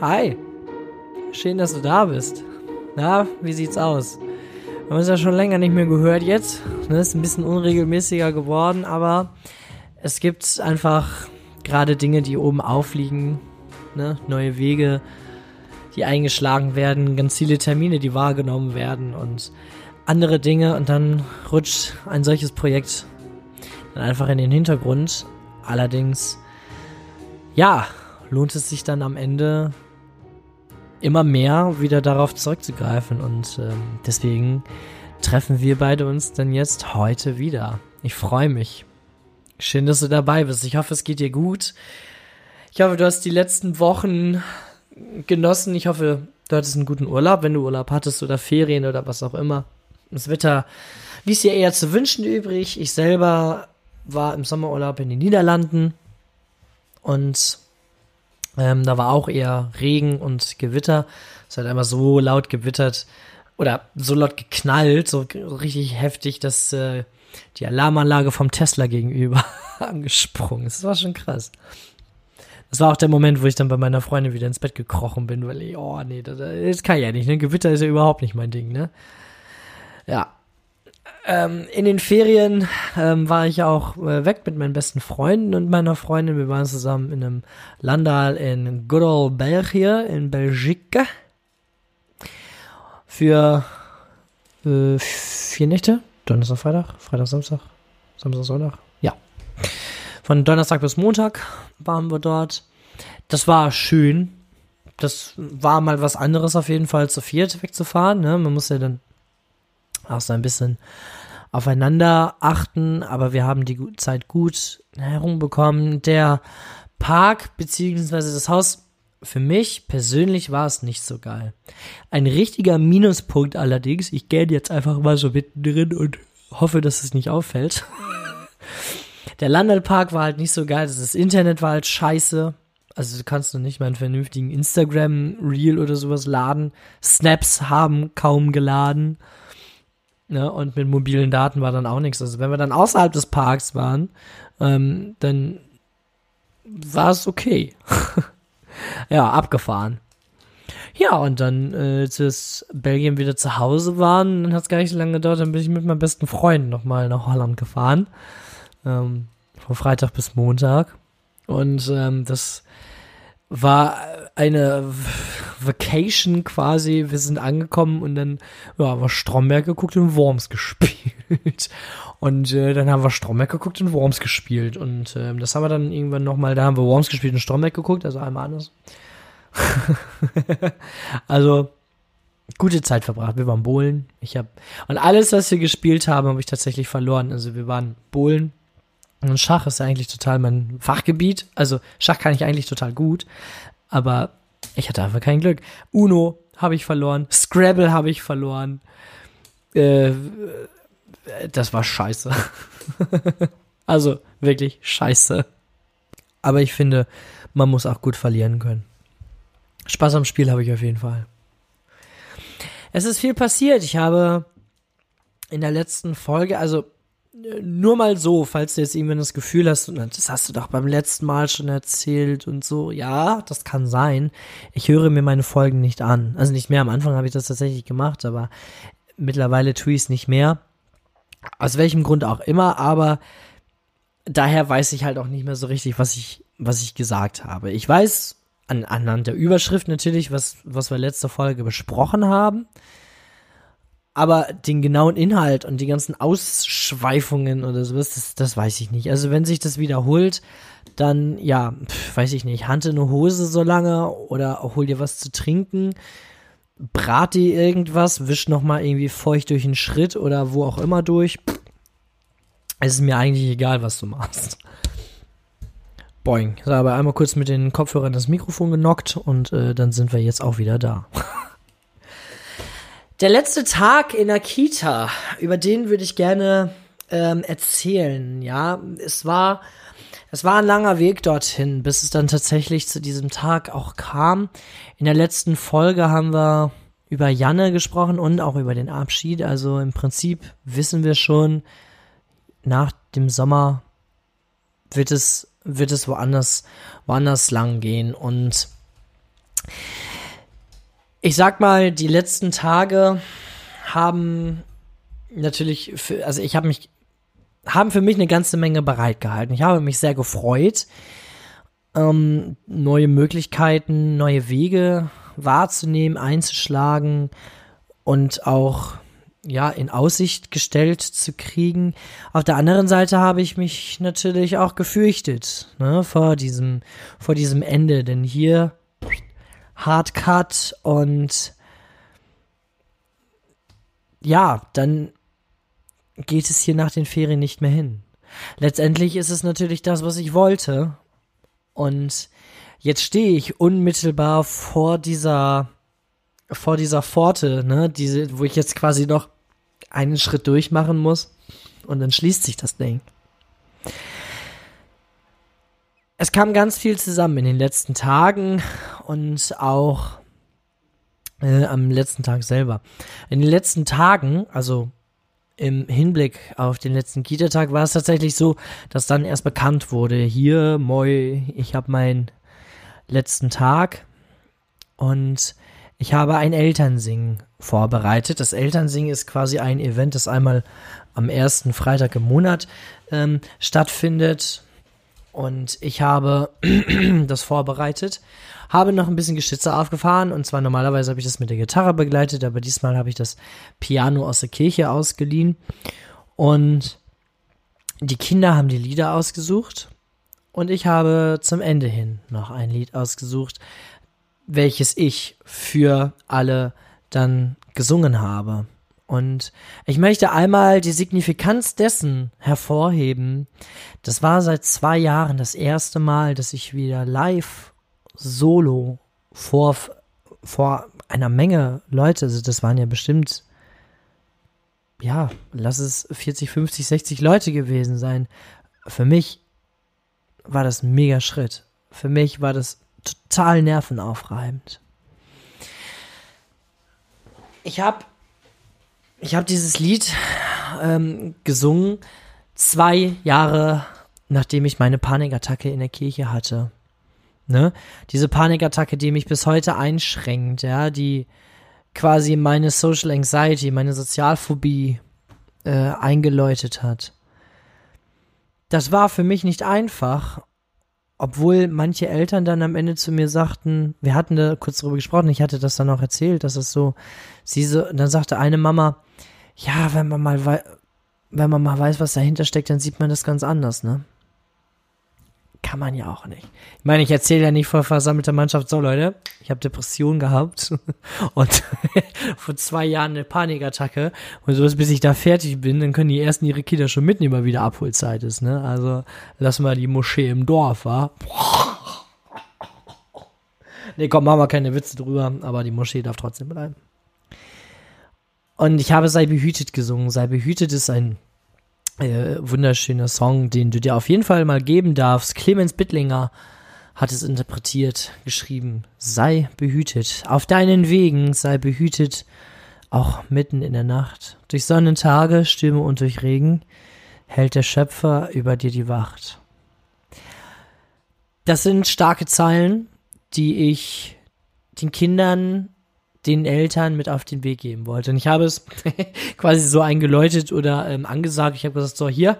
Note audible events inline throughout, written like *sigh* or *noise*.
Hi. Schön, dass du da bist. Na, wie sieht's aus? Wir haben uns ja schon länger nicht mehr gehört jetzt. Ne, ist ein bisschen unregelmäßiger geworden, aber es gibt einfach gerade Dinge, die oben aufliegen. Ne? Neue Wege, die eingeschlagen werden, ganz viele Termine, die wahrgenommen werden und andere Dinge. Und dann rutscht ein solches Projekt dann einfach in den Hintergrund. Allerdings, ja, lohnt es sich dann am Ende immer mehr wieder darauf zurückzugreifen und ähm, deswegen treffen wir beide uns dann jetzt heute wieder. Ich freue mich. Schön, dass du dabei bist. Ich hoffe, es geht dir gut. Ich hoffe, du hast die letzten Wochen genossen. Ich hoffe, du hattest einen guten Urlaub, wenn du Urlaub hattest oder Ferien oder was auch immer. Das Wetter ließ dir eher zu wünschen übrig. Ich selber war im Sommerurlaub in den Niederlanden und ähm, da war auch eher Regen und Gewitter. Es hat einmal so laut gewittert oder so laut geknallt, so richtig heftig, dass äh, die Alarmanlage vom Tesla gegenüber *laughs* angesprungen ist. Das war schon krass. Das war auch der Moment, wo ich dann bei meiner Freundin wieder ins Bett gekrochen bin, weil ich, oh nee, das, das kann ja nicht, ne? Gewitter ist ja überhaupt nicht mein Ding, ne? Ja, ähm, in den Ferien ähm, war ich auch äh, weg mit meinen besten Freunden und meiner Freundin. Wir waren zusammen in einem Landal in Good Old België, in Belgique. Für äh, vier Nächte. Donnerstag, Freitag, Freitag, Samstag, Samstag, Sonntag. Ja. Von Donnerstag bis Montag waren wir dort. Das war schön. Das war mal was anderes auf jeden Fall zu viert wegzufahren. Ne? Man muss ja dann auch so ein bisschen aufeinander achten, aber wir haben die Zeit gut herumbekommen. Der Park beziehungsweise das Haus für mich persönlich war es nicht so geil. Ein richtiger Minuspunkt allerdings, ich gehe jetzt einfach mal so mittendrin und hoffe, dass es nicht auffällt. *laughs* Der Landalpark war halt nicht so geil, das Internet war halt scheiße. Also du kannst noch nicht mal einen vernünftigen Instagram-Reel oder sowas laden. Snaps haben kaum geladen. Ne? Und mit mobilen Daten war dann auch nichts. Also wenn wir dann außerhalb des Parks waren, ähm, dann war es okay. *laughs* ja, abgefahren. Ja, und dann, äh, als Belgien wieder zu Hause waren, dann hat es gar nicht so lange gedauert, dann bin ich mit meinem besten Freund nochmal nach Holland gefahren. Ähm, von Freitag bis Montag. Und ähm, das war eine Vacation quasi. Wir sind angekommen und dann ja, haben wir Stromberg geguckt und Worms gespielt. *laughs* Und äh, dann haben wir Stromberg geguckt und Worms gespielt. Und äh, das haben wir dann irgendwann nochmal, da haben wir Worms gespielt und Stromberg geguckt, also einmal anders. *laughs* also gute Zeit verbracht. Wir waren Bohlen. Ich habe und alles, was wir gespielt haben, habe ich tatsächlich verloren. Also wir waren Bohlen, und Schach ist eigentlich total mein Fachgebiet. Also Schach kann ich eigentlich total gut, aber ich hatte einfach kein Glück. Uno habe ich verloren, Scrabble habe ich verloren. Äh, das war scheiße. *laughs* also wirklich scheiße. Aber ich finde, man muss auch gut verlieren können. Spaß am Spiel habe ich auf jeden Fall. Es ist viel passiert. Ich habe in der letzten Folge, also nur mal so, falls du jetzt irgendwann das Gefühl hast, das hast du doch beim letzten Mal schon erzählt und so. Ja, das kann sein. Ich höre mir meine Folgen nicht an. Also nicht mehr. Am Anfang habe ich das tatsächlich gemacht, aber mittlerweile tue ich es nicht mehr. Aus welchem Grund auch immer, aber daher weiß ich halt auch nicht mehr so richtig, was ich, was ich gesagt habe. Ich weiß an, anhand der Überschrift natürlich, was, was wir letzte Folge besprochen haben aber den genauen Inhalt und die ganzen Ausschweifungen oder sowas, das, das weiß ich nicht. Also wenn sich das wiederholt, dann ja, pf, weiß ich nicht, hante eine Hose so lange oder hol dir was zu trinken, brat dir irgendwas, wisch nochmal irgendwie feucht durch den Schritt oder wo auch immer durch. Pff, es ist mir eigentlich egal, was du machst. Boing. So, aber einmal kurz mit den Kopfhörern das Mikrofon genockt und äh, dann sind wir jetzt auch wieder da. *laughs* Der letzte Tag in der Kita, über den würde ich gerne ähm, erzählen. Ja, es war, es war ein langer Weg dorthin, bis es dann tatsächlich zu diesem Tag auch kam. In der letzten Folge haben wir über Janne gesprochen und auch über den Abschied. Also im Prinzip wissen wir schon, nach dem Sommer wird es, wird es woanders, woanders lang gehen und ich sag mal, die letzten Tage haben natürlich, für, also ich habe mich, haben für mich eine ganze Menge bereitgehalten. Ich habe mich sehr gefreut, ähm, neue Möglichkeiten, neue Wege wahrzunehmen, einzuschlagen und auch ja in Aussicht gestellt zu kriegen. Auf der anderen Seite habe ich mich natürlich auch gefürchtet ne, vor diesem vor diesem Ende, denn hier Hard Cut und ja, dann geht es hier nach den Ferien nicht mehr hin. Letztendlich ist es natürlich das, was ich wollte. Und jetzt stehe ich unmittelbar vor dieser, vor dieser Pforte, ne, diese, wo ich jetzt quasi noch einen Schritt durchmachen muss. Und dann schließt sich das Ding. Es kam ganz viel zusammen in den letzten Tagen und auch äh, am letzten Tag selber. In den letzten Tagen, also im Hinblick auf den letzten Kita-Tag, war es tatsächlich so, dass dann erst bekannt wurde, hier, moi, ich habe meinen letzten Tag und ich habe ein Elternsingen vorbereitet. Das Elternsingen ist quasi ein Event, das einmal am ersten Freitag im Monat ähm, stattfindet. Und ich habe *clears throat* das vorbereitet habe noch ein bisschen Geschütze aufgefahren. Und zwar normalerweise habe ich das mit der Gitarre begleitet, aber diesmal habe ich das Piano aus der Kirche ausgeliehen. Und die Kinder haben die Lieder ausgesucht. Und ich habe zum Ende hin noch ein Lied ausgesucht, welches ich für alle dann gesungen habe. Und ich möchte einmal die Signifikanz dessen hervorheben. Das war seit zwei Jahren das erste Mal, dass ich wieder live solo vor, vor einer Menge Leute, also das waren ja bestimmt, ja, lass es 40, 50, 60 Leute gewesen sein. Für mich war das ein mega Schritt. Für mich war das total nervenaufreibend. Ich habe ich hab dieses Lied ähm, gesungen zwei Jahre nachdem ich meine Panikattacke in der Kirche hatte. Ne? Diese Panikattacke, die mich bis heute einschränkt, ja, die quasi meine Social Anxiety, meine Sozialphobie äh, eingeläutet hat. Das war für mich nicht einfach, obwohl manche Eltern dann am Ende zu mir sagten, wir hatten da kurz drüber gesprochen, ich hatte das dann auch erzählt, dass es so, sie so, dann sagte eine Mama, ja, wenn man mal, wenn man mal weiß, was dahinter steckt, dann sieht man das ganz anders, ne? kann man ja auch nicht. Ich meine, ich erzähle ja nicht vor versammelter Mannschaft, so Leute, ich habe Depressionen gehabt *laughs* und *laughs* vor zwei Jahren eine Panikattacke und so bis ich da fertig bin, dann können die ersten ihre Kinder schon mitnehmen, weil wieder Abholzeit ist, ne? Also lass mal die Moschee im Dorf, wa? Nee, komm, machen wir keine Witze drüber, aber die Moschee darf trotzdem bleiben. Und ich habe Sei behütet gesungen. Sei behütet ist ein äh, wunderschöner Song, den du dir auf jeden Fall mal geben darfst. Clemens Bittlinger hat es interpretiert, geschrieben. Sei behütet. Auf deinen Wegen sei behütet, auch mitten in der Nacht. Durch Sonnentage, Stürme und durch Regen hält der Schöpfer über dir die Wacht. Das sind starke Zeilen, die ich den Kindern den Eltern mit auf den Weg geben wollte. Und ich habe es *laughs* quasi so eingeläutet oder ähm, angesagt. Ich habe gesagt, so hier,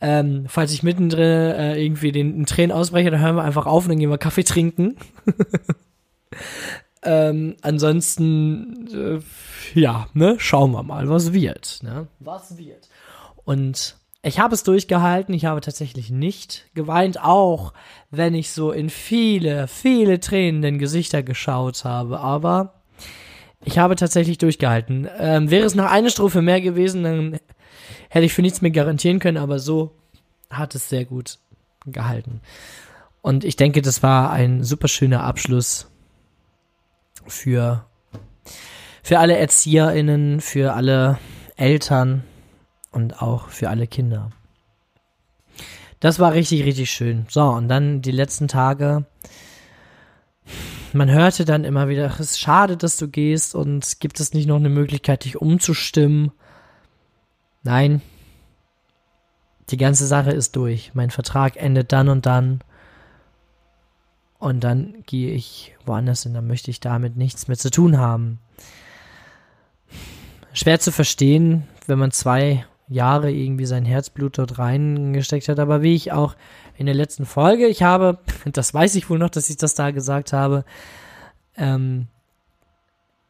ähm, falls ich mittendrin äh, irgendwie den, den Tränen ausbreche, dann hören wir einfach auf und dann gehen wir Kaffee trinken. *laughs* ähm, ansonsten, äh, ja, ne, schauen wir mal, was wird. Ne? Was wird. Und ich habe es durchgehalten, ich habe tatsächlich nicht geweint, auch wenn ich so in viele, viele tränenden Gesichter geschaut habe. Aber ich habe tatsächlich durchgehalten. Ähm, wäre es noch eine Strophe mehr gewesen, dann hätte ich für nichts mehr garantieren können, aber so hat es sehr gut gehalten. Und ich denke, das war ein super schöner Abschluss für, für alle ErzieherInnen, für alle Eltern und auch für alle Kinder. Das war richtig, richtig schön. So, und dann die letzten Tage man hörte dann immer wieder, es ist schade, dass du gehst und gibt es nicht noch eine Möglichkeit, dich umzustimmen? Nein. Die ganze Sache ist durch. Mein Vertrag endet dann und dann. und dann gehe ich woanders hin, dann möchte ich damit nichts mehr zu tun haben. Schwer zu verstehen, wenn man zwei Jahre irgendwie sein Herzblut dort reingesteckt hat, aber wie ich auch in der letzten Folge, ich habe, *laughs* das weiß ich wohl noch, dass ich das da gesagt habe, ähm,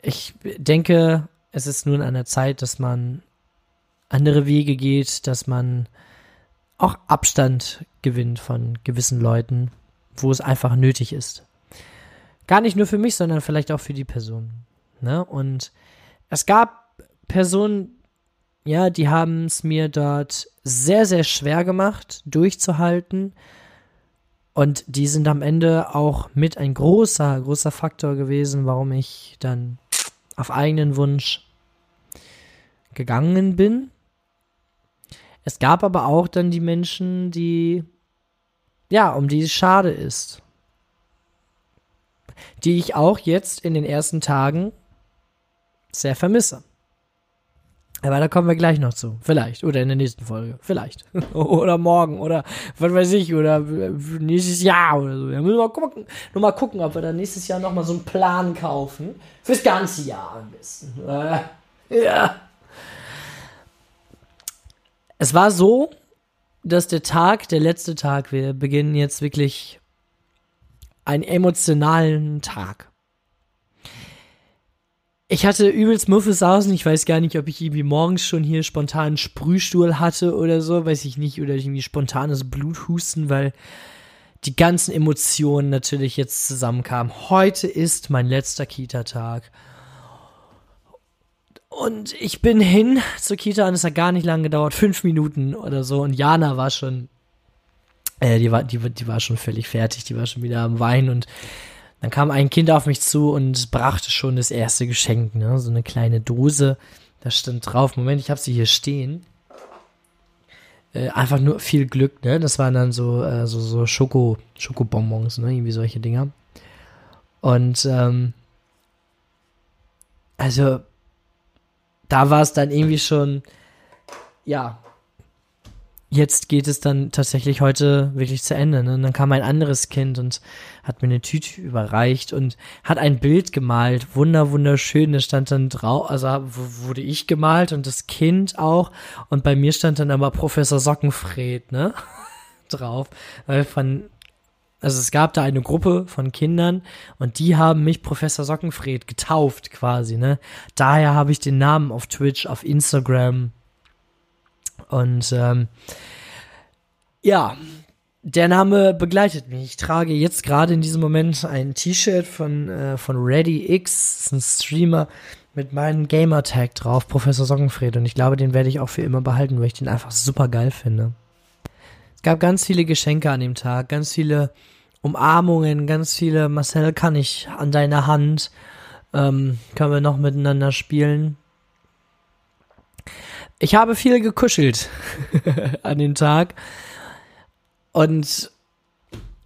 ich denke, es ist nun an der Zeit, dass man andere Wege geht, dass man auch Abstand gewinnt von gewissen Leuten, wo es einfach nötig ist. Gar nicht nur für mich, sondern vielleicht auch für die Person. Ne? Und es gab Personen, ja, die haben es mir dort sehr, sehr schwer gemacht, durchzuhalten. Und die sind am Ende auch mit ein großer, großer Faktor gewesen, warum ich dann auf eigenen Wunsch gegangen bin. Es gab aber auch dann die Menschen, die, ja, um die es schade ist. Die ich auch jetzt in den ersten Tagen sehr vermisse. Aber da kommen wir gleich noch zu. Vielleicht. Oder in der nächsten Folge. Vielleicht. *laughs* oder morgen. Oder was weiß ich. Oder nächstes Jahr oder so. Ja, müssen wir gucken, nur mal gucken, ob wir dann nächstes Jahr nochmal so einen Plan kaufen. Fürs ganze Jahr am besten. *laughs* Ja. Es war so, dass der Tag, der letzte Tag, wir beginnen jetzt wirklich einen emotionalen Tag. Ich hatte übelst Muffes außen. Ich weiß gar nicht, ob ich irgendwie morgens schon hier spontan Sprühstuhl hatte oder so. Weiß ich nicht. Oder irgendwie spontanes Bluthusten, weil die ganzen Emotionen natürlich jetzt zusammenkamen. Heute ist mein letzter Kita-Tag. Und ich bin hin zur Kita und es hat gar nicht lange gedauert, fünf Minuten oder so. Und Jana war schon, äh, die war, die, die war schon völlig fertig, die war schon wieder am Weinen und dann kam ein Kind auf mich zu und brachte schon das erste Geschenk, ne? So eine kleine Dose. Da stand drauf, Moment, ich habe sie hier stehen. Äh, einfach nur viel Glück, ne? Das waren dann so, äh, so, so Schoko, Schokobonbons, ne? Irgendwie solche Dinger. Und ähm, also da war es dann irgendwie schon, ja, jetzt geht es dann tatsächlich heute wirklich zu Ende. Ne? Und dann kam ein anderes Kind und hat mir eine Tüte überreicht und hat ein Bild gemalt, wunder wunderschön. Das stand dann drauf, also wurde ich gemalt und das Kind auch. Und bei mir stand dann aber Professor Sockenfred, ne, *laughs* drauf, weil von also es gab da eine Gruppe von Kindern und die haben mich Professor Sockenfred getauft quasi, ne? Daher habe ich den Namen auf Twitch, auf Instagram und ähm, ja, der Name begleitet mich. Ich trage jetzt gerade in diesem Moment ein T-Shirt von, äh, von Ready X, das ist ein Streamer mit meinem Gamertag drauf, Professor Sockenfred. Und ich glaube, den werde ich auch für immer behalten, weil ich den einfach super geil finde. Es gab ganz viele Geschenke an dem Tag, ganz viele Umarmungen, ganz viele Marcel kann ich an deiner Hand. Ähm, können wir noch miteinander spielen. Ich habe viel gekuschelt *laughs* an dem Tag. Und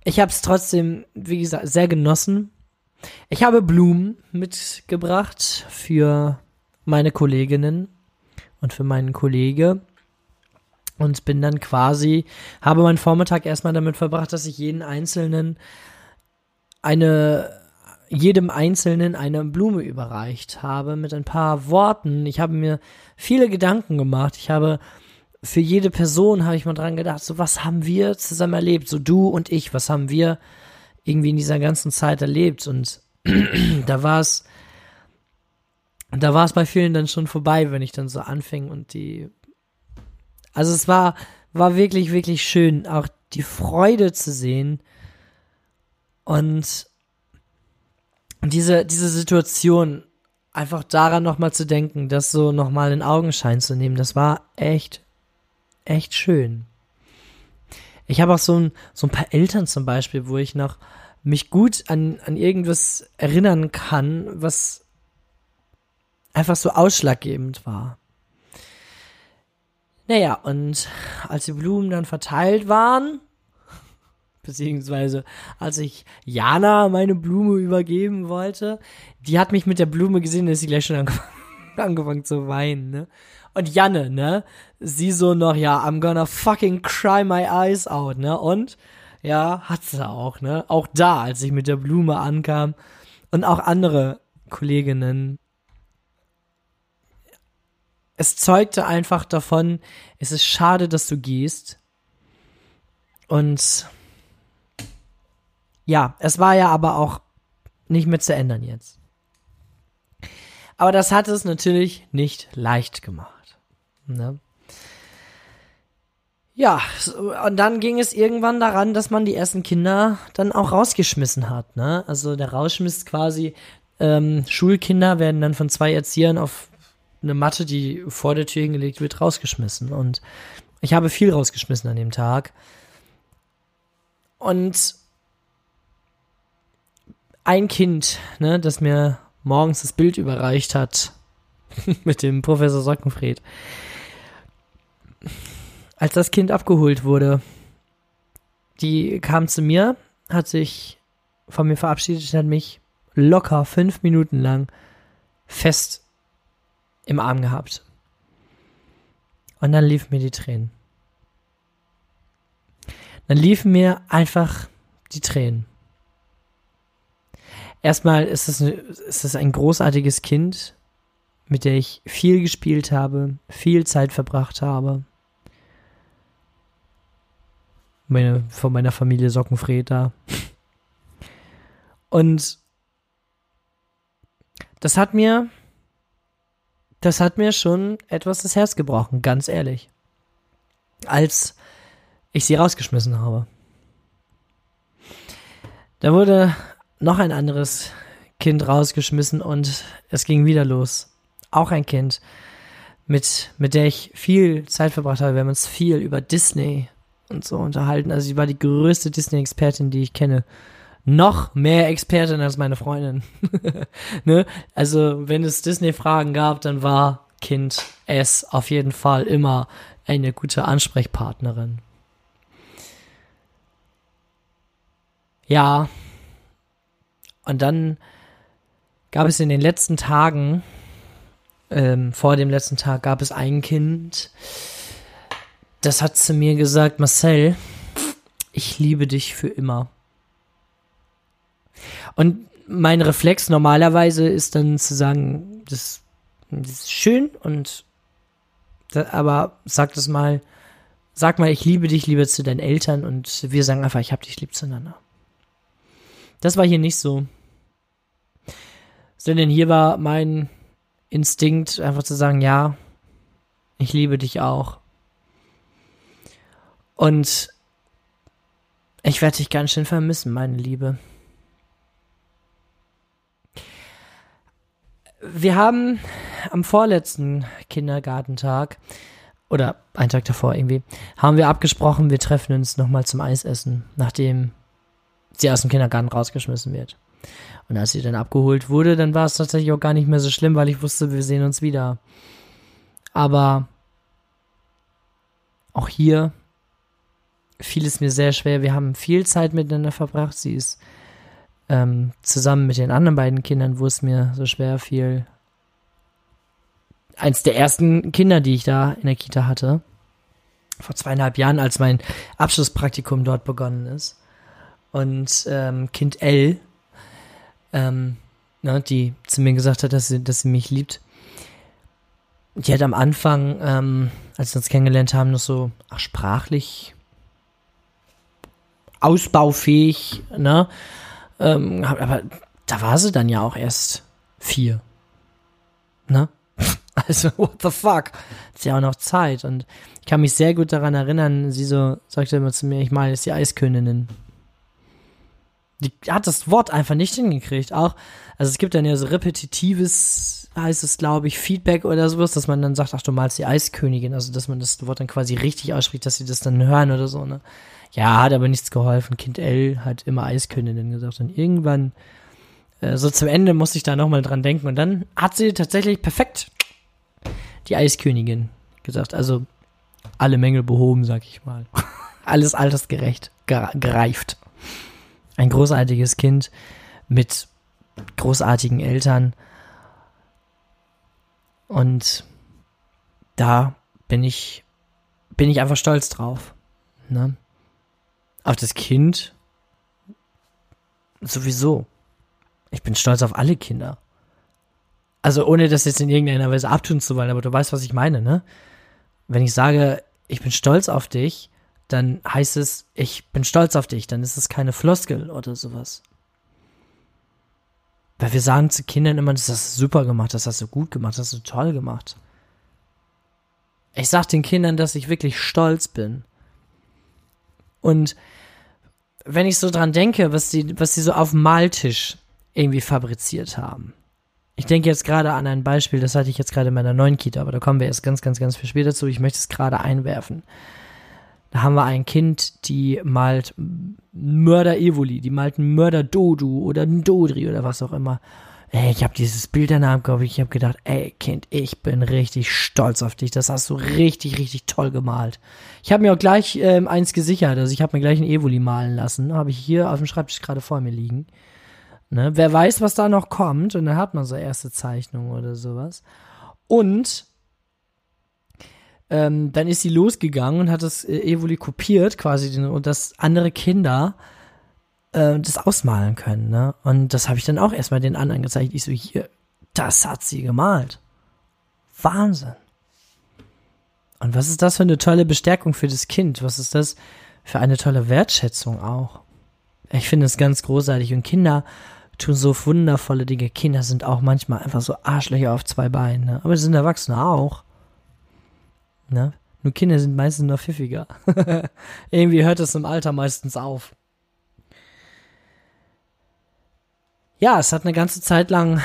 ich habe es trotzdem, wie gesagt, sehr genossen. Ich habe Blumen mitgebracht für meine Kolleginnen und für meinen Kollege und bin dann quasi, habe meinen Vormittag erstmal damit verbracht, dass ich jeden Einzelnen eine, jedem Einzelnen eine Blume überreicht habe mit ein paar Worten. Ich habe mir viele Gedanken gemacht. Ich habe für jede Person habe ich mal dran gedacht, so was haben wir zusammen erlebt, so du und ich, was haben wir irgendwie in dieser ganzen Zeit erlebt und *clears throat* da war es, da war es bei vielen dann schon vorbei, wenn ich dann so anfing und die also es war, war wirklich, wirklich schön, auch die Freude zu sehen und diese, diese Situation einfach daran nochmal zu denken, das so nochmal in Augenschein zu nehmen, das war echt, echt schön. Ich habe auch so ein, so ein paar Eltern zum Beispiel, wo ich noch mich gut an, an irgendwas erinnern kann, was einfach so ausschlaggebend war. Naja, und als die Blumen dann verteilt waren, beziehungsweise als ich Jana meine Blume übergeben wollte, die hat mich mit der Blume gesehen, dass sie gleich schon angefangen, *laughs* angefangen zu weinen, ne? Und Janne, ne? Sie so noch, ja, I'm gonna fucking cry my eyes out, ne? Und Ja, hat sie auch, ne? Auch da, als ich mit der Blume ankam und auch andere Kolleginnen. Es zeugte einfach davon, es ist schade, dass du gehst. Und ja, es war ja aber auch nicht mehr zu ändern jetzt. Aber das hat es natürlich nicht leicht gemacht. Ne? Ja, und dann ging es irgendwann daran, dass man die ersten Kinder dann auch rausgeschmissen hat. Ne? Also der Rausschmiss quasi, ähm, Schulkinder werden dann von zwei Erziehern auf eine Matte, die vor der Tür hingelegt wird, rausgeschmissen. Und ich habe viel rausgeschmissen an dem Tag. Und ein Kind, ne, das mir morgens das Bild überreicht hat *laughs* mit dem Professor Sockenfried, als das Kind abgeholt wurde, die kam zu mir, hat sich von mir verabschiedet und hat mich locker fünf Minuten lang fest im Arm gehabt. Und dann liefen mir die Tränen. Dann liefen mir einfach die Tränen. Erstmal ist es, ist es ein großartiges Kind, mit der ich viel gespielt habe, viel Zeit verbracht habe meine, von meiner Familie Sockenfred da. Und das hat mir, das hat mir schon etwas das Herz gebrochen, ganz ehrlich. Als ich sie rausgeschmissen habe. Da wurde noch ein anderes Kind rausgeschmissen und es ging wieder los. Auch ein Kind, mit, mit der ich viel Zeit verbracht habe. Wir haben uns viel über Disney und so unterhalten. Also sie war die größte Disney-Expertin, die ich kenne. Noch mehr Expertin als meine Freundin. *laughs* ne? Also, wenn es Disney-Fragen gab, dann war Kind S auf jeden Fall immer eine gute Ansprechpartnerin. Ja. Und dann gab es in den letzten Tagen, ähm, vor dem letzten Tag, gab es ein Kind, das hat zu mir gesagt, Marcel, ich liebe dich für immer. Und mein Reflex normalerweise ist dann zu sagen, das, das ist schön und aber sag das mal, sag mal, ich liebe dich lieber zu deinen Eltern und wir sagen einfach, ich hab dich lieb zueinander. Das war hier nicht so. Sondern hier war mein Instinkt einfach zu sagen, ja, ich liebe dich auch. Und ich werde dich ganz schön vermissen, meine Liebe. Wir haben am vorletzten Kindergartentag oder einen Tag davor irgendwie, haben wir abgesprochen, wir treffen uns nochmal zum Eisessen, nachdem sie aus dem Kindergarten rausgeschmissen wird. Und als sie dann abgeholt wurde, dann war es tatsächlich auch gar nicht mehr so schlimm, weil ich wusste, wir sehen uns wieder. Aber auch hier fiel es mir sehr schwer. Wir haben viel Zeit miteinander verbracht. Sie ist ähm, zusammen mit den anderen beiden Kindern, wo es mir so schwer fiel. Eins der ersten Kinder, die ich da in der Kita hatte. Vor zweieinhalb Jahren, als mein Abschlusspraktikum dort begonnen ist. Und ähm, Kind L, ähm, ne, die zu mir gesagt hat, dass sie, dass sie mich liebt. Die hat am Anfang, ähm, als wir uns kennengelernt haben, noch so ach, sprachlich ausbaufähig, ne? Ähm, aber da war sie dann ja auch erst vier. Ne? *laughs* Also, what the fuck? Ist ja auch noch Zeit. Und ich kann mich sehr gut daran erinnern, sie so sagte immer zu mir, ich meine, ist die Eiskönigin. Die hat das Wort einfach nicht hingekriegt. Auch, also es gibt dann ja so repetitives, heißt es, glaube ich, Feedback oder sowas, dass man dann sagt, ach, du malst die Eiskönigin. Also, dass man das Wort dann quasi richtig ausspricht, dass sie das dann hören oder so, ne? Ja, hat aber nichts geholfen. Kind L hat immer Eiskönigin gesagt. Und irgendwann, äh, so zum Ende, musste ich da nochmal dran denken. Und dann hat sie tatsächlich perfekt die Eiskönigin gesagt. Also alle Mängel behoben, sag ich mal. *laughs* Alles altersgerecht gereift. Ein großartiges Kind mit großartigen Eltern. Und da bin ich, bin ich einfach stolz drauf. Ne? Auf das Kind sowieso. Ich bin stolz auf alle Kinder. Also ohne das jetzt in irgendeiner Weise abtun zu wollen, aber du weißt, was ich meine, ne? Wenn ich sage, ich bin stolz auf dich, dann heißt es, ich bin stolz auf dich, dann ist es keine Floskel oder sowas. Weil wir sagen zu Kindern immer, das hast du super gemacht, das hast du gut gemacht, das hast du toll gemacht. Ich sag den Kindern, dass ich wirklich stolz bin. Und wenn ich so dran denke, was die, was die so auf dem Maltisch irgendwie fabriziert haben. Ich denke jetzt gerade an ein Beispiel, das hatte ich jetzt gerade in meiner neuen Kita, aber da kommen wir erst ganz, ganz, ganz viel später zu. Ich möchte es gerade einwerfen. Da haben wir ein Kind, die malt Mörder Evoli, die malt Mörder Dodu oder Dodri oder was auch immer. Ey, ich habe dieses Bild danach Kopf, ich habe gedacht, ey Kind, ich bin richtig stolz auf dich. Das hast du richtig, richtig toll gemalt. Ich habe mir auch gleich ähm, eins gesichert, also ich habe mir gleich ein Evoli malen lassen. Habe ich hier auf dem Schreibtisch gerade vor mir liegen. Ne? Wer weiß, was da noch kommt und dann hat man so erste Zeichnungen oder sowas. Und ähm, dann ist sie losgegangen und hat das äh, Evoli kopiert quasi und dass andere Kinder äh, das ausmalen können. Ne? Und das habe ich dann auch erstmal den anderen gezeigt. Ich so, hier, das hat sie gemalt. Wahnsinn. Und was ist das für eine tolle Bestärkung für das Kind? Was ist das für eine tolle Wertschätzung auch? Ich finde es ganz großartig. Und Kinder tun so wundervolle Dinge. Kinder sind auch manchmal einfach so Arschlöcher auf zwei Beinen. Ne? Aber das sind Erwachsene auch. Ne? Nur Kinder sind meistens noch pfiffiger. *laughs* Irgendwie hört es im Alter meistens auf. Ja, es hat eine ganze Zeit lang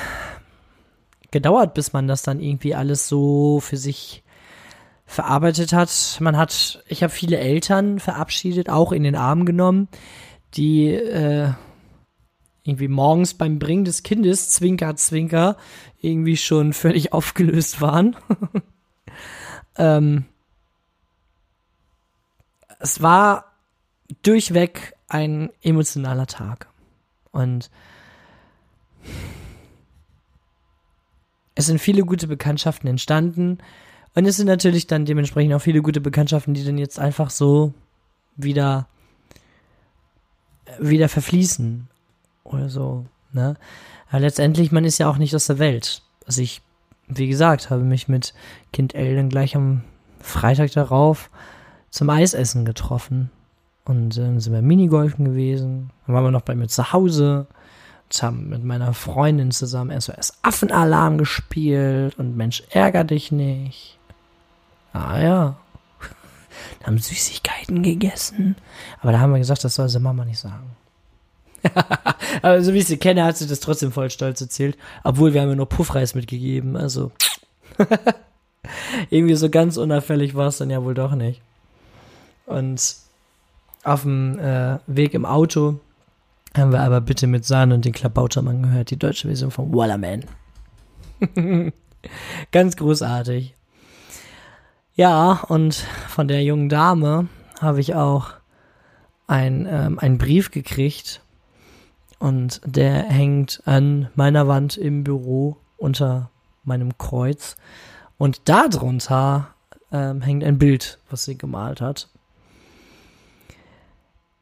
gedauert, bis man das dann irgendwie alles so für sich verarbeitet hat. Man hat, ich habe viele Eltern verabschiedet, auch in den Arm genommen, die äh, irgendwie morgens beim Bringen des Kindes, Zwinker, Zwinker, irgendwie schon völlig aufgelöst waren. *laughs* ähm, es war durchweg ein emotionaler Tag. Und es sind viele gute Bekanntschaften entstanden. Und es sind natürlich dann dementsprechend auch viele gute Bekanntschaften, die dann jetzt einfach so wieder, wieder verfließen. Oder so, ne? Aber letztendlich, man ist ja auch nicht aus der Welt. Also ich, wie gesagt, habe mich mit Kind L dann gleich am Freitag darauf zum Eisessen getroffen. Und dann sind wir Minigolfen gewesen. Dann waren wir noch bei mir zu Hause haben mit meiner Freundin zusammen SOS Affenalarm gespielt und Mensch, ärger dich nicht. Ah ja. *laughs* haben Süßigkeiten gegessen. Aber da haben wir gesagt, das soll sie Mama nicht sagen. *laughs* Aber so wie ich sie kenne, hat sie das trotzdem voll stolz erzählt. Obwohl wir haben ihr nur Puffreis mitgegeben. Also *laughs* irgendwie so ganz unauffällig war es dann ja wohl doch nicht. Und auf dem äh, Weg im Auto haben wir aber bitte mit Sahne und den Klabautermann gehört, die deutsche Version von Wallerman. *laughs* Ganz großartig. Ja, und von der jungen Dame habe ich auch ein, ähm, einen Brief gekriegt und der hängt an meiner Wand im Büro unter meinem Kreuz und darunter ähm, hängt ein Bild, was sie gemalt hat.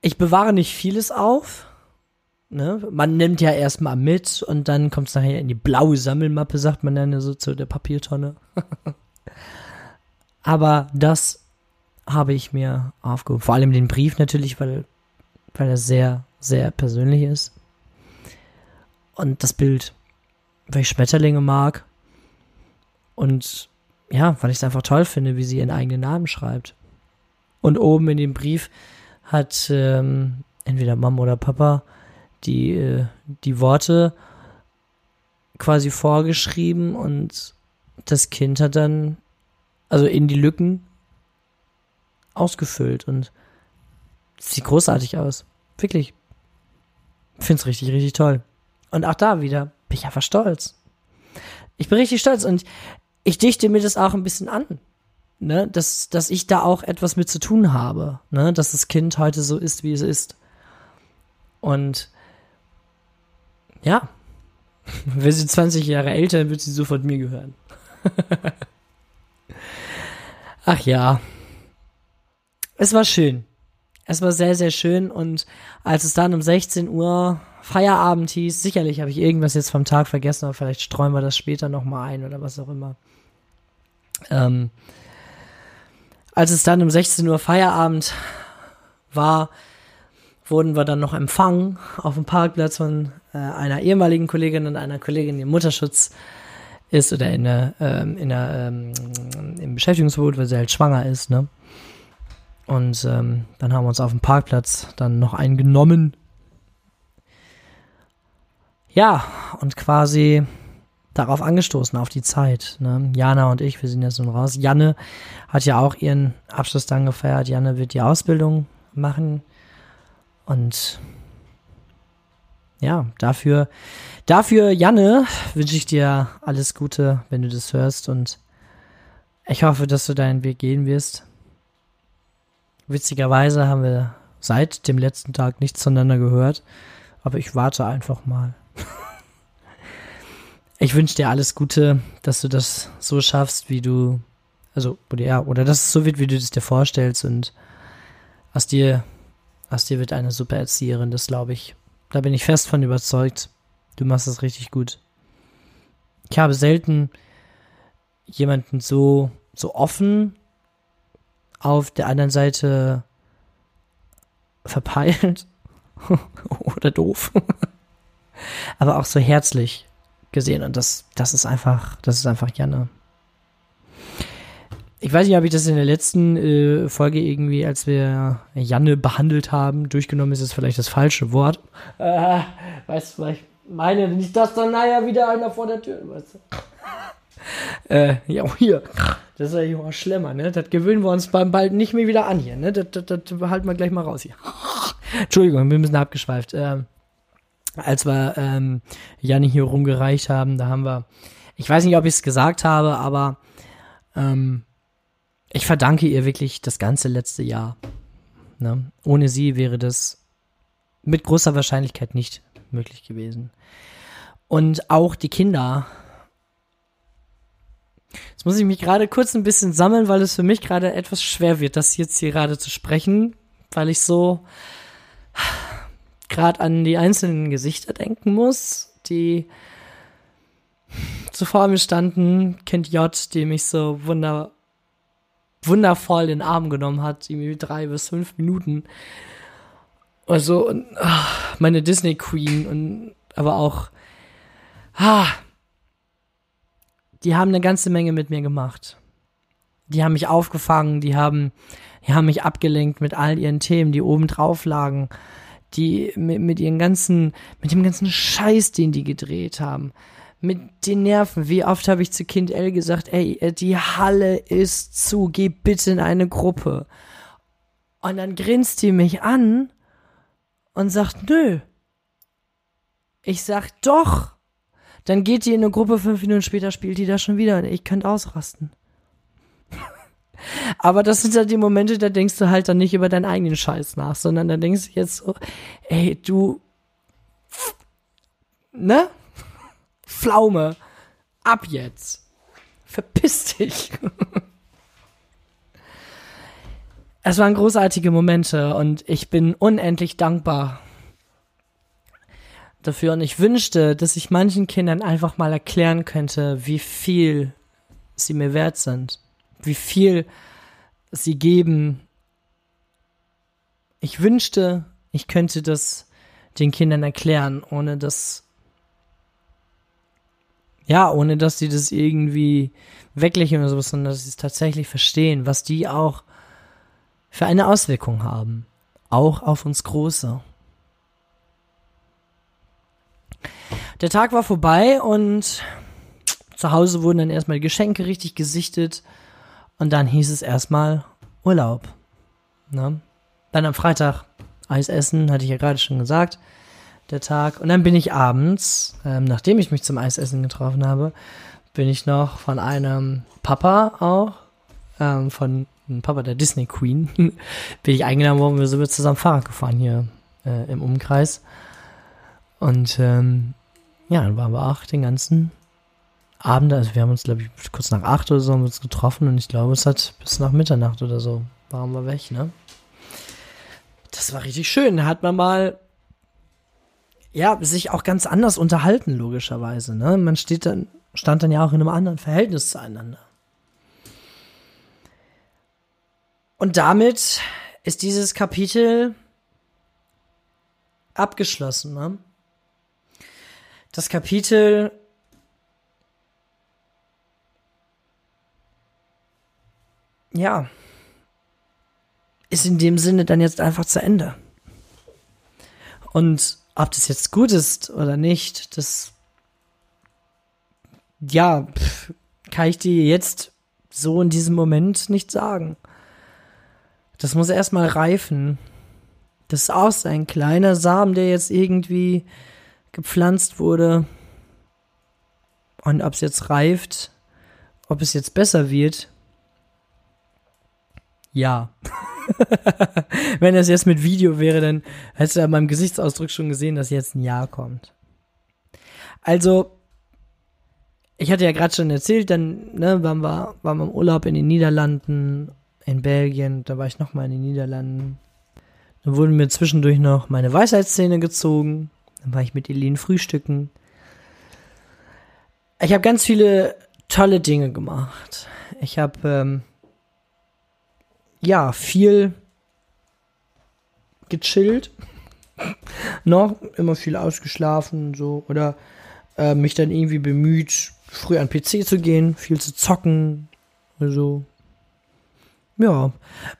Ich bewahre nicht vieles auf, Ne? Man nimmt ja erstmal mit und dann kommt es nachher in die blaue Sammelmappe, sagt man dann so zu der Papiertonne. *laughs* Aber das habe ich mir aufgehoben. Vor allem den Brief natürlich, weil, weil er sehr, sehr persönlich ist. Und das Bild, weil ich Schmetterlinge mag. Und ja, weil ich es einfach toll finde, wie sie ihren eigenen Namen schreibt. Und oben in dem Brief hat ähm, entweder Mama oder Papa die, äh, die Worte quasi vorgeschrieben und das Kind hat dann, also in die Lücken ausgefüllt und sieht großartig aus. Wirklich. Find's richtig, richtig toll. Und auch da wieder bin ich einfach stolz. Ich bin richtig stolz und ich dichte mir das auch ein bisschen an. Ne, dass, dass ich da auch etwas mit zu tun habe, ne, dass das Kind heute so ist, wie es ist. Und ja. *laughs* Wäre sie 20 Jahre älter, wird sie sofort mir gehören. *laughs* Ach ja. Es war schön. es war sehr, sehr schön und als es dann um 16 Uhr Feierabend hieß, sicherlich habe ich irgendwas jetzt vom Tag vergessen, aber vielleicht streuen wir das später nochmal ein oder was auch immer. Ähm, als es dann um 16 Uhr Feierabend war, wurden wir dann noch empfangen auf dem Parkplatz von äh, einer ehemaligen Kollegin und einer Kollegin, die im Mutterschutz ist oder in der, ähm, in der, ähm, im Beschäftigungsverbot, weil sie halt schwanger ist, ne? Und ähm, dann haben wir uns auf dem Parkplatz dann noch eingenommen. Ja, und quasi darauf angestoßen, auf die Zeit. Ne? Jana und ich, wir sind jetzt nun raus. Janne hat ja auch ihren Abschluss dann gefeiert. Janne wird die Ausbildung machen. Und ja, dafür, dafür, Janne, wünsche ich dir alles Gute, wenn du das hörst. Und ich hoffe, dass du deinen Weg gehen wirst. Witzigerweise haben wir seit dem letzten Tag nichts voneinander gehört. Aber ich warte einfach mal. *laughs* ich wünsche dir alles Gute, dass du das so schaffst, wie du, also, oder ja, oder dass es so wird, wie du es dir vorstellst und aus dir, aus dir wird eine super Erzieherin, das glaube ich. Da bin ich fest von überzeugt. Du machst es richtig gut. Ich habe selten jemanden so, so offen auf der anderen Seite verpeilt *laughs* oder doof, aber auch so herzlich gesehen und das, das ist einfach, das ist einfach Janne. Ich weiß nicht, ob ich das in der letzten äh, Folge irgendwie, als wir Janne behandelt haben, durchgenommen ist, ist vielleicht das falsche Wort. Äh, weißt du, ich meine nicht, dass dann nachher wieder einer vor der Tür, weißt du. *laughs* äh, ja, hier. Das ist ja immer schlimmer, ne? Das gewöhnen wir uns beim bald nicht mehr wieder an hier, ne? Das, das, das halten wir gleich mal raus hier. *laughs* Entschuldigung, wir müssen abgeschweift. Ähm, als wir ähm, Janni hier rumgereicht haben, da haben wir, ich weiß nicht, ob ich es gesagt habe, aber ähm, ich verdanke ihr wirklich das ganze letzte Jahr. Ne? Ohne sie wäre das mit großer Wahrscheinlichkeit nicht möglich gewesen. Und auch die Kinder Jetzt muss ich mich gerade kurz ein bisschen sammeln, weil es für mich gerade etwas schwer wird, das jetzt hier gerade zu sprechen, weil ich so gerade an die einzelnen Gesichter denken muss, die zuvor mir standen. Kennt J, die mich so wunder, wundervoll in den Arm genommen hat, irgendwie drei bis fünf Minuten. Also, und, ach, meine Disney Queen und aber auch, ah, die haben eine ganze Menge mit mir gemacht. Die haben mich aufgefangen, die haben, die haben mich abgelenkt mit all ihren Themen, die oben drauf lagen, die mit, mit ihren ganzen, mit dem ganzen Scheiß, den die gedreht haben, mit den Nerven. Wie oft habe ich zu Kind L gesagt, ey, die Halle ist zu, geh bitte in eine Gruppe. Und dann grinst die mich an und sagt, nö. Ich sag, doch. Dann geht die in eine Gruppe, fünf Minuten später spielt die da schon wieder und ich könnte ausrasten. Aber das sind halt die Momente, da denkst du halt dann nicht über deinen eigenen Scheiß nach, sondern da denkst du jetzt so, ey, du, ne? Pflaume, ab jetzt. Verpiss dich. *laughs* es waren großartige Momente und ich bin unendlich dankbar dafür und ich wünschte, dass ich manchen Kindern einfach mal erklären könnte, wie viel sie mir wert sind, wie viel sie geben. Ich wünschte, ich könnte das den Kindern erklären, ohne dass ja, ohne dass sie das irgendwie weglächeln oder sowas, sondern dass sie es tatsächlich verstehen, was die auch für eine Auswirkung haben. Auch auf uns Große. Der Tag war vorbei und zu Hause wurden dann erstmal Geschenke richtig gesichtet und dann hieß es erstmal Urlaub. Ne? Dann am Freitag Eis essen, hatte ich ja gerade schon gesagt, der Tag. Und dann bin ich abends, ähm, nachdem ich mich zum Eisessen getroffen habe, bin ich noch von einem Papa auch, ähm, von einem Papa der Disney Queen, *laughs* bin ich eingeladen worden, wir sind zusammen Fahrrad gefahren hier äh, im Umkreis. Und ähm, ja, dann waren wir auch den ganzen Abend, also wir haben uns, glaube ich, kurz nach acht oder so haben uns getroffen und ich glaube, es hat bis nach Mitternacht oder so waren wir weg, ne? das war richtig schön. Hat man mal ja, sich auch ganz anders unterhalten, logischerweise. Ne? Man steht dann, stand dann ja auch in einem anderen Verhältnis zueinander. Und damit ist dieses Kapitel abgeschlossen. Ne? Das Kapitel ja, ist in dem Sinne dann jetzt einfach zu Ende. Und ob das jetzt gut ist oder nicht, das ja, pff, kann ich dir jetzt so in diesem Moment nicht sagen. Das muss erstmal reifen. Das ist auch ein kleiner Samen, der jetzt irgendwie gepflanzt wurde. Und ob es jetzt reift, ob es jetzt besser wird, ja. *laughs* Wenn das jetzt mit Video wäre, dann hättest du ja meinem Gesichtsausdruck schon gesehen, dass jetzt ein Ja kommt. Also, ich hatte ja gerade schon erzählt, dann ne, waren, wir, waren wir im Urlaub in den Niederlanden, in Belgien, da war ich nochmal in den Niederlanden. Dann wurden mir zwischendurch noch meine Weisheitszähne gezogen. Dann war ich mit Eileen frühstücken. Ich habe ganz viele tolle Dinge gemacht. Ich habe ähm, ja, viel gechillt. Noch immer viel ausgeschlafen, so. Oder äh, mich dann irgendwie bemüht, früh an PC zu gehen, viel zu zocken. Also. Ja.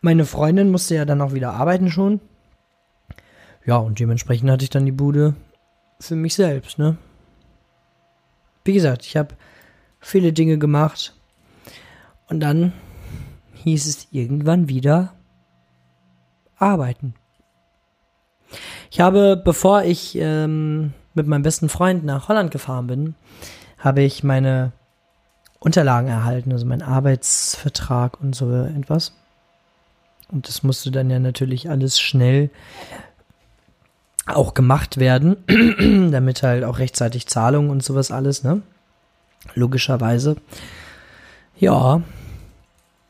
Meine Freundin musste ja dann auch wieder arbeiten schon. Ja, und dementsprechend hatte ich dann die Bude für mich selbst, ne? Wie gesagt, ich habe viele Dinge gemacht. Und dann hieß es irgendwann wieder arbeiten. Ich habe, bevor ich ähm, mit meinem besten Freund nach Holland gefahren bin, habe ich meine Unterlagen erhalten, also mein Arbeitsvertrag und so etwas. Und das musste dann ja natürlich alles schnell auch gemacht werden, *clears throat* damit halt auch rechtzeitig Zahlungen und sowas alles, ne? Logischerweise. Ja,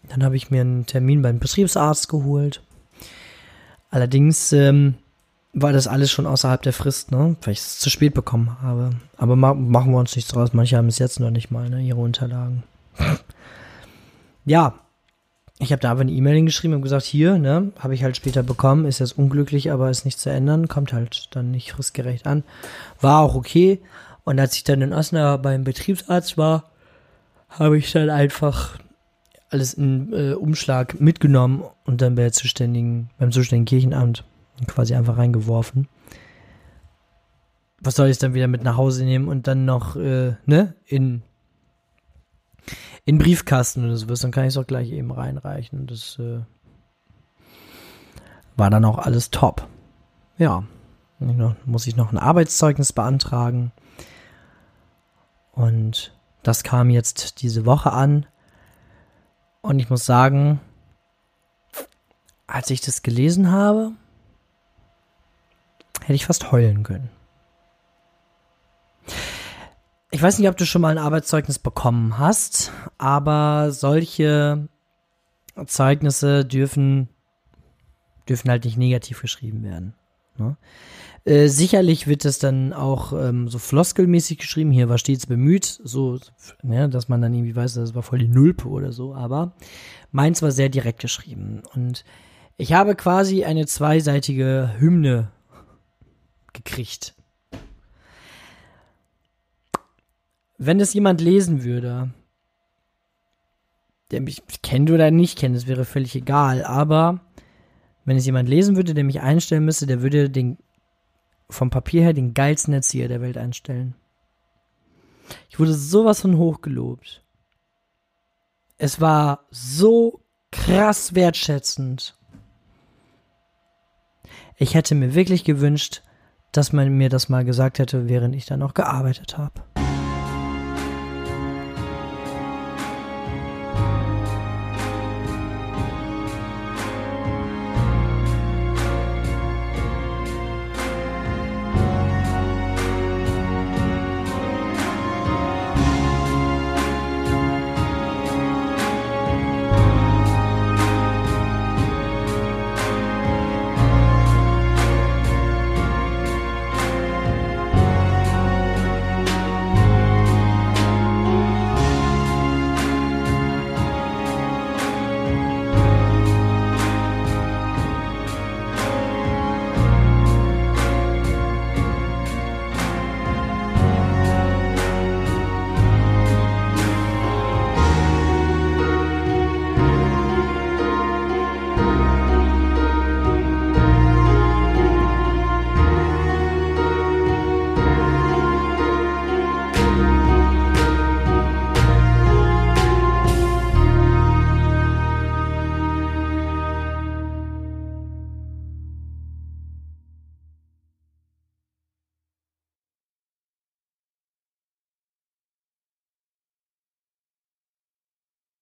dann habe ich mir einen Termin beim Betriebsarzt geholt. Allerdings ähm, war das alles schon außerhalb der Frist, ne? Weil ich es zu spät bekommen habe. Aber ma machen wir uns nichts draus. Manche haben es jetzt noch nicht mal, ne? Ihre Unterlagen. *laughs* ja. Ich habe da aber eine E-Mail hingeschrieben und gesagt, hier, ne, habe ich halt später bekommen, ist jetzt unglücklich, aber ist nicht zu ändern, kommt halt dann nicht fristgerecht an. War auch okay. Und als ich dann in Osnabrück beim Betriebsarzt war, habe ich dann einfach alles in äh, Umschlag mitgenommen und dann bei zuständigen, beim zuständigen Kirchenamt quasi einfach reingeworfen. Was soll ich dann wieder mit nach Hause nehmen und dann noch, äh, ne, in, in Briefkasten oder sowas, dann kann ich es auch gleich eben reinreichen. Das äh, war dann auch alles top. Ja, noch, muss ich noch ein Arbeitszeugnis beantragen. Und das kam jetzt diese Woche an. Und ich muss sagen, als ich das gelesen habe, hätte ich fast heulen können. Ich weiß nicht, ob du schon mal ein Arbeitszeugnis bekommen hast, aber solche Zeugnisse dürfen, dürfen halt nicht negativ geschrieben werden. Ne? Äh, sicherlich wird es dann auch ähm, so floskelmäßig geschrieben, hier war stets bemüht, so, ne, dass man dann irgendwie weiß, das war voll die Nulpe oder so, aber meins war sehr direkt geschrieben. Und ich habe quasi eine zweiseitige Hymne gekriegt. Wenn es jemand lesen würde, der mich kennt oder nicht kennt, das wäre völlig egal, aber wenn es jemand lesen würde, der mich einstellen müsste, der würde den vom Papier her den geilsten Erzieher der Welt einstellen. Ich wurde sowas von hochgelobt. Es war so krass wertschätzend. Ich hätte mir wirklich gewünscht, dass man mir das mal gesagt hätte, während ich da noch gearbeitet habe.